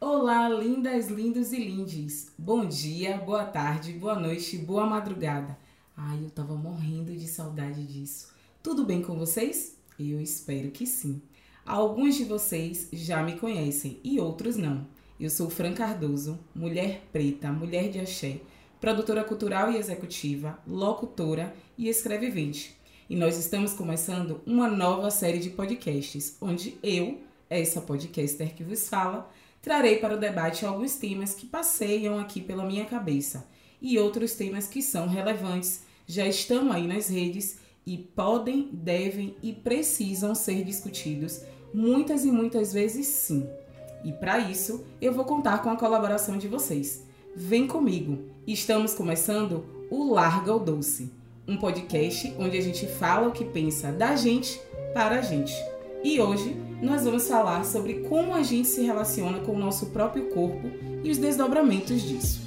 Olá, lindas, lindos e lindes. Bom dia, boa tarde, boa noite, boa madrugada. Ai, eu tava morrendo de saudade disso. Tudo bem com vocês? Eu espero que sim. Alguns de vocês já me conhecem e outros não. Eu sou Fran Cardoso, mulher preta, mulher de axé, produtora cultural e executiva, locutora e escrevivente. E nós estamos começando uma nova série de podcasts, onde eu, essa podcaster que vos fala, trarei para o debate alguns temas que passeiam aqui pela minha cabeça e outros temas que são relevantes, já estão aí nas redes e podem, devem e precisam ser discutidos muitas e muitas vezes sim. E para isso, eu vou contar com a colaboração de vocês. Vem comigo. Estamos começando o Larga o Doce, um podcast onde a gente fala o que pensa da gente para a gente. E hoje nós vamos falar sobre como a gente se relaciona com o nosso próprio corpo e os desdobramentos disso.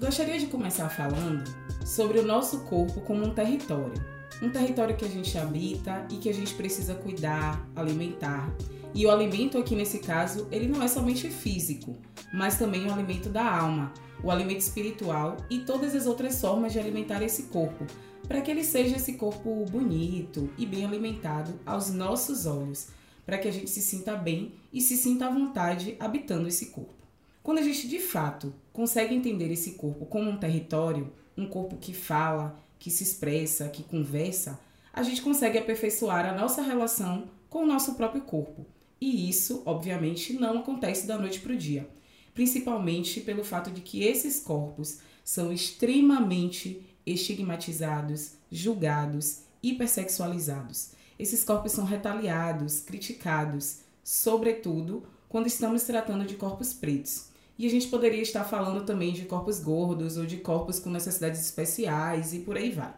Gostaria de começar falando sobre o nosso corpo como um território. Um território que a gente habita e que a gente precisa cuidar, alimentar. E o alimento aqui nesse caso, ele não é somente físico, mas também o alimento da alma, o alimento espiritual e todas as outras formas de alimentar esse corpo, para que ele seja esse corpo bonito e bem alimentado aos nossos olhos, para que a gente se sinta bem e se sinta à vontade habitando esse corpo. Quando a gente de fato consegue entender esse corpo como um território, um corpo que fala, que se expressa, que conversa, a gente consegue aperfeiçoar a nossa relação com o nosso próprio corpo. E isso, obviamente, não acontece da noite para o dia, principalmente pelo fato de que esses corpos são extremamente estigmatizados, julgados, hipersexualizados. Esses corpos são retaliados, criticados, sobretudo quando estamos tratando de corpos pretos. E a gente poderia estar falando também de corpos gordos ou de corpos com necessidades especiais e por aí vai.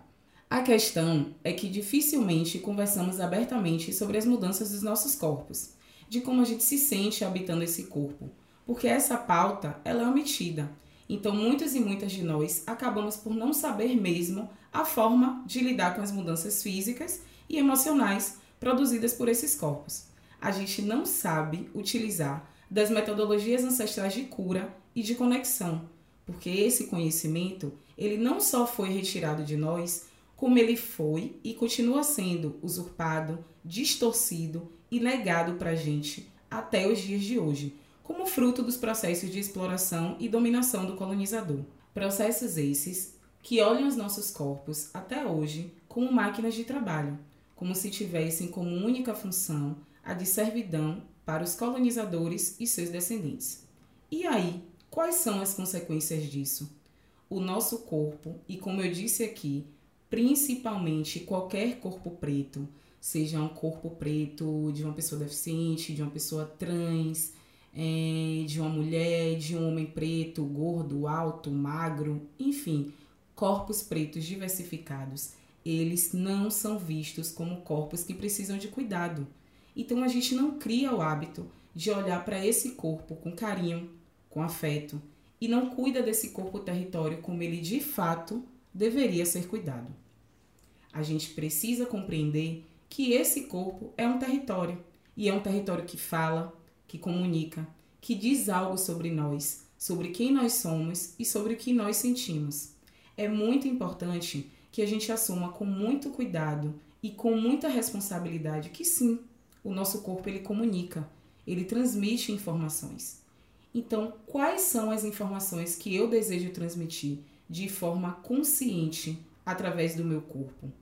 A questão é que dificilmente conversamos abertamente sobre as mudanças dos nossos corpos, de como a gente se sente habitando esse corpo, porque essa pauta ela é omitida. Então muitas e muitas de nós acabamos por não saber mesmo a forma de lidar com as mudanças físicas e emocionais produzidas por esses corpos. A gente não sabe utilizar das metodologias ancestrais de cura e de conexão, porque esse conhecimento, ele não só foi retirado de nós, como ele foi e continua sendo usurpado, distorcido e negado para a gente até os dias de hoje, como fruto dos processos de exploração e dominação do colonizador. Processos esses que olham os nossos corpos até hoje como máquinas de trabalho, como se tivessem como única função a de servidão para os colonizadores e seus descendentes. E aí, quais são as consequências disso? O nosso corpo, e como eu disse aqui, principalmente qualquer corpo preto, seja um corpo preto de uma pessoa deficiente, de uma pessoa trans, de uma mulher, de um homem preto, gordo, alto, magro, enfim, corpos pretos diversificados, eles não são vistos como corpos que precisam de cuidado então a gente não cria o hábito de olhar para esse corpo com carinho, com afeto e não cuida desse corpo território como ele de fato deveria ser cuidado. A gente precisa compreender que esse corpo é um território e é um território que fala, que comunica, que diz algo sobre nós, sobre quem nós somos e sobre o que nós sentimos. É muito importante que a gente assuma com muito cuidado e com muita responsabilidade que sim, o nosso corpo ele comunica, ele transmite informações. Então, quais são as informações que eu desejo transmitir de forma consciente através do meu corpo?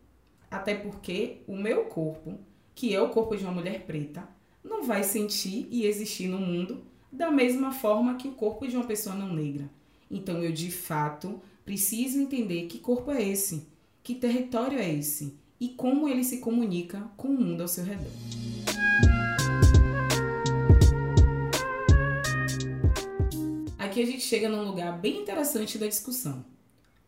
Até porque o meu corpo, que é o corpo de uma mulher preta, não vai sentir e existir no mundo da mesma forma que o corpo de uma pessoa não negra. Então, eu de fato preciso entender que corpo é esse, que território é esse e como ele se comunica com o mundo ao seu redor. Aqui a gente chega num lugar bem interessante da discussão.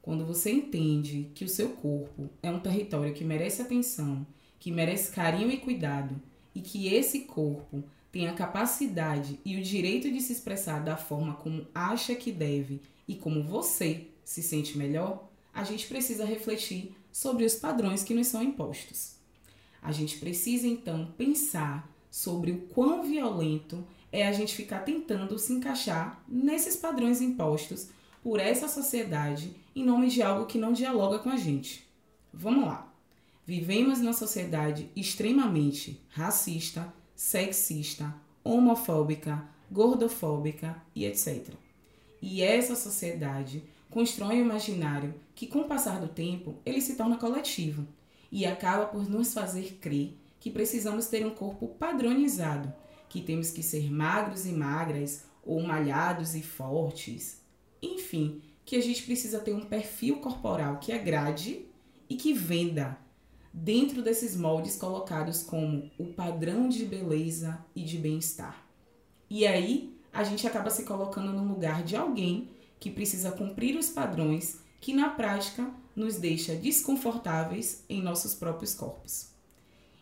Quando você entende que o seu corpo é um território que merece atenção, que merece carinho e cuidado, e que esse corpo tem a capacidade e o direito de se expressar da forma como acha que deve e como você se sente melhor, a gente precisa refletir sobre os padrões que nos são impostos. A gente precisa então pensar sobre o quão violento é a gente ficar tentando se encaixar nesses padrões impostos por essa sociedade em nome de algo que não dialoga com a gente. Vamos lá. Vivemos numa sociedade extremamente racista, sexista, homofóbica, gordofóbica e etc. E essa sociedade constrói um imaginário que, com o passar do tempo, ele se torna coletivo e acaba por nos fazer crer que precisamos ter um corpo padronizado, que temos que ser magros e magras ou malhados e fortes, enfim, que a gente precisa ter um perfil corporal que agrade e que venda dentro desses moldes colocados como o padrão de beleza e de bem-estar. E aí a gente acaba se colocando no lugar de alguém que precisa cumprir os padrões que na prática nos deixa desconfortáveis em nossos próprios corpos.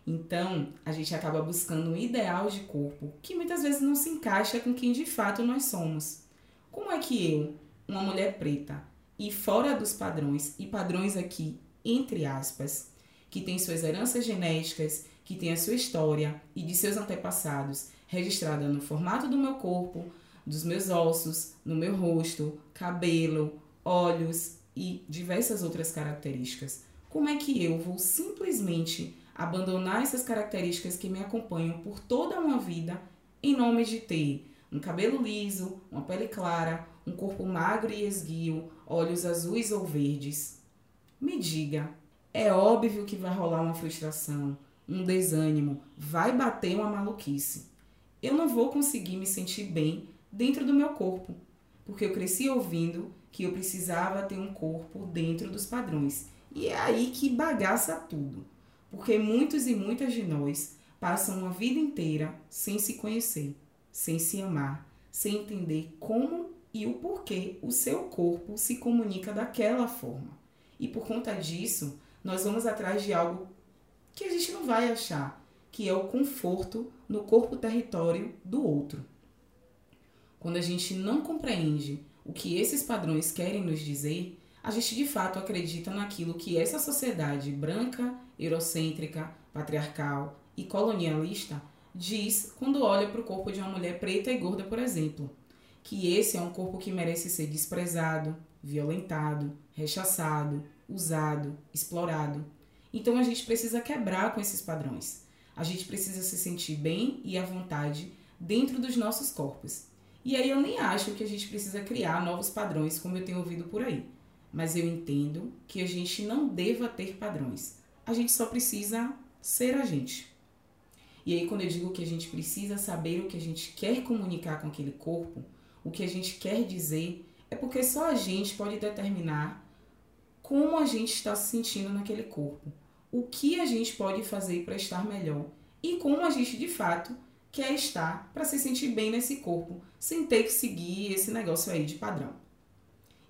Então, a gente acaba buscando um ideal de corpo que muitas vezes não se encaixa com quem de fato nós somos. Como é que eu, uma mulher preta e fora dos padrões, e padrões aqui entre aspas, que tem suas heranças genéticas, que tem a sua história e de seus antepassados registrada no formato do meu corpo, dos meus ossos, no meu rosto, cabelo, olhos e diversas outras características. Como é que eu vou simplesmente abandonar essas características que me acompanham por toda uma vida em nome de ter um cabelo liso, uma pele clara, um corpo magro e esguio, olhos azuis ou verdes. Me diga, é óbvio que vai rolar uma frustração, um desânimo, vai bater uma maluquice. Eu não vou conseguir me sentir bem dentro do meu corpo, porque eu cresci ouvindo que eu precisava ter um corpo dentro dos padrões. E é aí que bagaça tudo, porque muitos e muitas de nós passam uma vida inteira sem se conhecer, sem se amar, sem entender como e o porquê o seu corpo se comunica daquela forma. E por conta disso, nós vamos atrás de algo que a gente não vai achar, que é o conforto no corpo território do outro. Quando a gente não compreende o que esses padrões querem nos dizer, a gente de fato acredita naquilo que essa sociedade branca, eurocêntrica, patriarcal e colonialista diz quando olha para o corpo de uma mulher preta e gorda, por exemplo que esse é um corpo que merece ser desprezado, violentado, rechaçado, usado, explorado. Então a gente precisa quebrar com esses padrões. A gente precisa se sentir bem e à vontade dentro dos nossos corpos. E aí eu nem acho que a gente precisa criar novos padrões, como eu tenho ouvido por aí. Mas eu entendo que a gente não deva ter padrões. A gente só precisa ser a gente. E aí, quando eu digo que a gente precisa saber o que a gente quer comunicar com aquele corpo, o que a gente quer dizer, é porque só a gente pode determinar como a gente está se sentindo naquele corpo, o que a gente pode fazer para estar melhor e como a gente de fato quer estar para se sentir bem nesse corpo, sem ter que seguir esse negócio aí de padrão.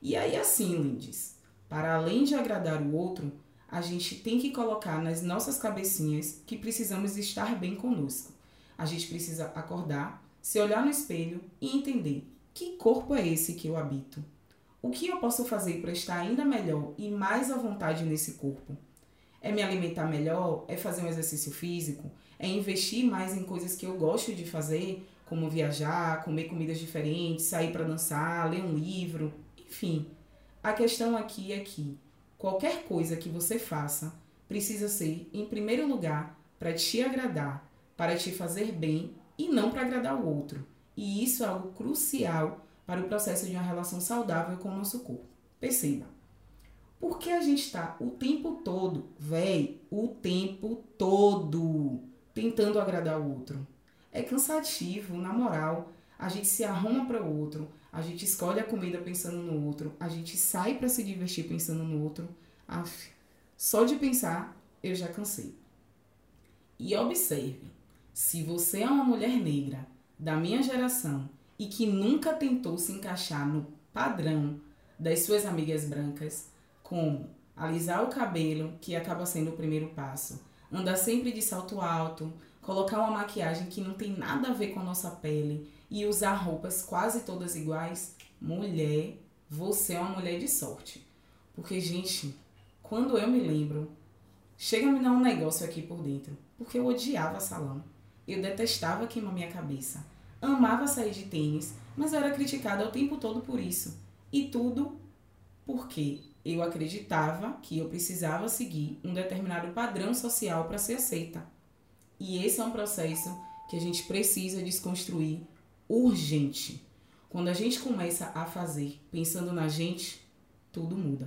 E aí assim, Lindes, para além de agradar o outro, a gente tem que colocar nas nossas cabecinhas que precisamos estar bem conosco. A gente precisa acordar, se olhar no espelho e entender que corpo é esse que eu habito? O que eu posso fazer para estar ainda melhor e mais à vontade nesse corpo? É me alimentar melhor? É fazer um exercício físico? É investir mais em coisas que eu gosto de fazer, como viajar, comer comidas diferentes, sair para dançar, ler um livro, enfim. A questão aqui é que qualquer coisa que você faça precisa ser, em primeiro lugar, para te agradar, para te fazer bem e não para agradar o outro. E isso é algo crucial para o processo de uma relação saudável com o nosso corpo. Perceba. Porque a gente está o tempo todo, véi, o tempo todo tentando agradar o outro. É cansativo, na moral. A gente se arruma para o outro, a gente escolhe a comida pensando no outro, a gente sai para se divertir pensando no outro. Aff, só de pensar eu já cansei. E observe, se você é uma mulher negra da minha geração e que nunca tentou se encaixar no padrão das suas amigas brancas, como alisar o cabelo, que acaba sendo o primeiro passo, andar sempre de salto alto, colocar uma maquiagem que não tem nada a ver com a nossa pele e usar roupas quase todas iguais, mulher, você é uma mulher de sorte. Porque, gente, quando eu me lembro, chega a me dar um negócio aqui por dentro, porque eu odiava salão. Eu detestava queimar minha cabeça. Amava sair de tênis, mas eu era criticada o tempo todo por isso. E tudo porque eu acreditava que eu precisava seguir um determinado padrão social para ser aceita. E esse é um processo que a gente precisa desconstruir urgente. Quando a gente começa a fazer pensando na gente, tudo muda.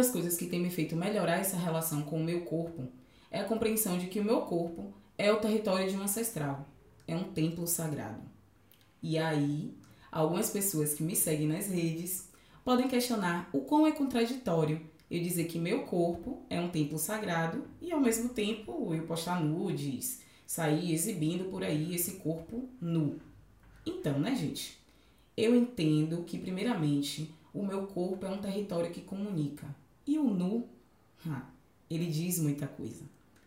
Das coisas que tem me feito melhorar essa relação com o meu corpo é a compreensão de que o meu corpo é o território de um ancestral, é um templo sagrado. E aí, algumas pessoas que me seguem nas redes podem questionar o quão é contraditório eu dizer que meu corpo é um templo sagrado e ao mesmo tempo eu postar nudes, sair exibindo por aí esse corpo nu. Então, né, gente? Eu entendo que, primeiramente, o meu corpo é um território que comunica. E o nu, ele diz muita coisa.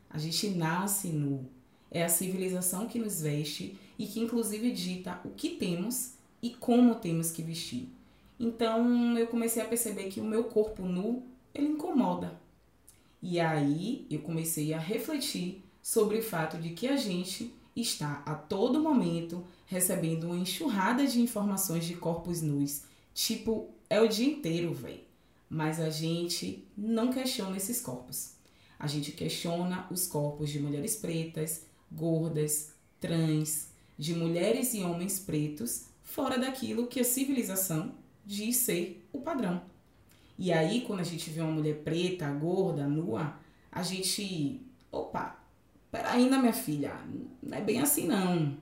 A gente nasce nu. É a civilização que nos veste e que, inclusive, dita o que temos e como temos que vestir. Então, eu comecei a perceber que o meu corpo nu ele incomoda. E aí eu comecei a refletir sobre o fato de que a gente está a todo momento recebendo uma enxurrada de informações de corpos nus. Tipo, é o dia inteiro, velho. Mas a gente não questiona esses corpos. A gente questiona os corpos de mulheres pretas, gordas, trans, de mulheres e homens pretos, fora daquilo que a civilização diz ser o padrão. E aí, quando a gente vê uma mulher preta, gorda, nua, a gente. Opa, peraí, né, minha filha? Não é bem assim, não.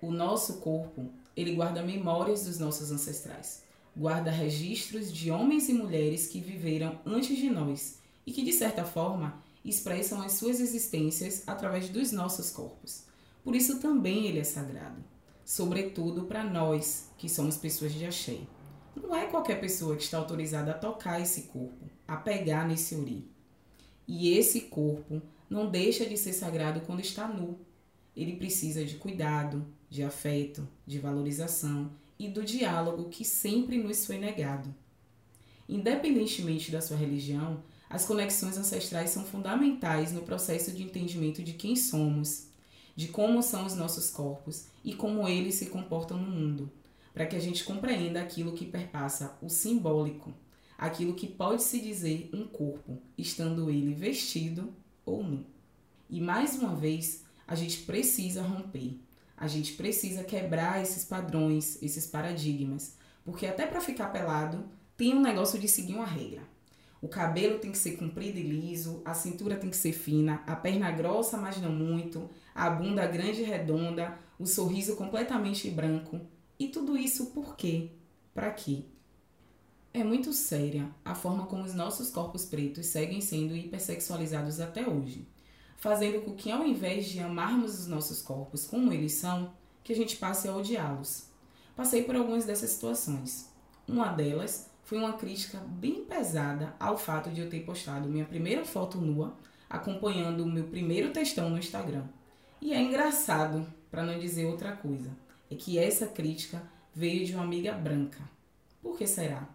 O nosso corpo, ele guarda memórias dos nossos ancestrais. Guarda registros de homens e mulheres que viveram antes de nós e que, de certa forma, expressam as suas existências através dos nossos corpos. Por isso também ele é sagrado, sobretudo para nós, que somos pessoas de axé. Não é qualquer pessoa que está autorizada a tocar esse corpo, a pegar nesse uri. E esse corpo não deixa de ser sagrado quando está nu. Ele precisa de cuidado, de afeto, de valorização e do diálogo que sempre nos foi negado. Independentemente da sua religião, as conexões ancestrais são fundamentais no processo de entendimento de quem somos, de como são os nossos corpos e como eles se comportam no mundo para que a gente compreenda aquilo que perpassa o simbólico, aquilo que pode se dizer um corpo, estando ele vestido ou nu. E mais uma vez, a gente precisa romper, a gente precisa quebrar esses padrões, esses paradigmas, porque até para ficar pelado tem um negócio de seguir uma regra. O cabelo tem que ser comprido e liso, a cintura tem que ser fina, a perna grossa, mas não muito, a bunda grande e redonda, o sorriso completamente branco. E tudo isso por quê? Para quê? É muito séria a forma como os nossos corpos pretos seguem sendo hipersexualizados até hoje, fazendo com que ao invés de amarmos os nossos corpos como eles são, que a gente passe a odiá-los. Passei por algumas dessas situações. Uma delas foi uma crítica bem pesada ao fato de eu ter postado minha primeira foto nua acompanhando o meu primeiro textão no Instagram. E é engraçado, para não dizer outra coisa é que essa crítica veio de uma amiga branca. Por que será?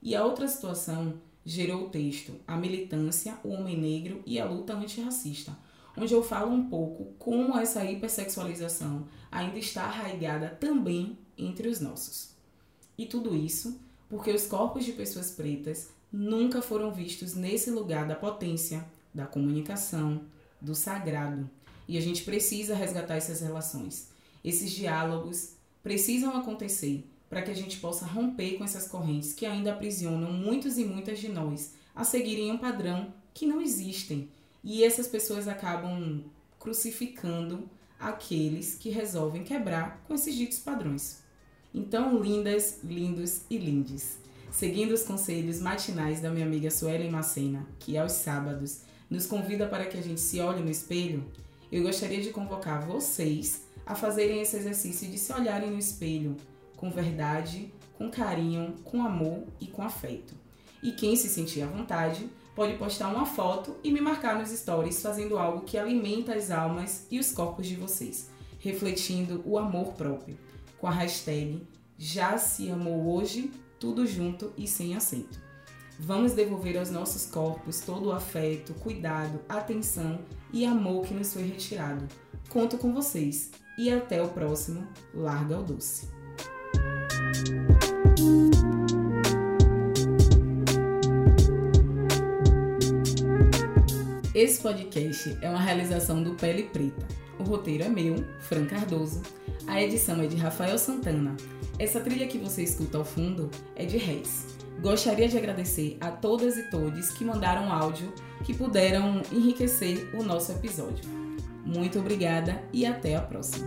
E a outra situação gerou o texto A Militância, o Homem Negro e a Luta Antirracista, onde eu falo um pouco como essa hipersexualização ainda está arraigada também entre os nossos. E tudo isso porque os corpos de pessoas pretas nunca foram vistos nesse lugar da potência, da comunicação, do sagrado. E a gente precisa resgatar essas relações. Esses diálogos precisam acontecer para que a gente possa romper com essas correntes que ainda aprisionam muitos e muitas de nós a seguirem um padrão que não existem E essas pessoas acabam crucificando aqueles que resolvem quebrar com esses ditos padrões. Então, lindas, lindos e lindes, seguindo os conselhos matinais da minha amiga Suelen Macena, que aos sábados nos convida para que a gente se olhe no espelho, eu gostaria de convocar vocês a fazerem esse exercício de se olharem no espelho com verdade, com carinho, com amor e com afeto. E quem se sentir à vontade pode postar uma foto e me marcar nos stories fazendo algo que alimenta as almas e os corpos de vocês, refletindo o amor próprio, com a hashtag Já se amou hoje, tudo junto e sem aceito. Vamos devolver aos nossos corpos todo o afeto, cuidado, atenção e amor que nos foi retirado. Conto com vocês e até o próximo Larga o Doce. Esse podcast é uma realização do Pele Preta. O roteiro é meu, Fran Cardoso. A edição é de Rafael Santana. Essa trilha que você escuta ao fundo é de Reis. Gostaria de agradecer a todas e todos que mandaram áudio que puderam enriquecer o nosso episódio. Muito obrigada e até a próxima.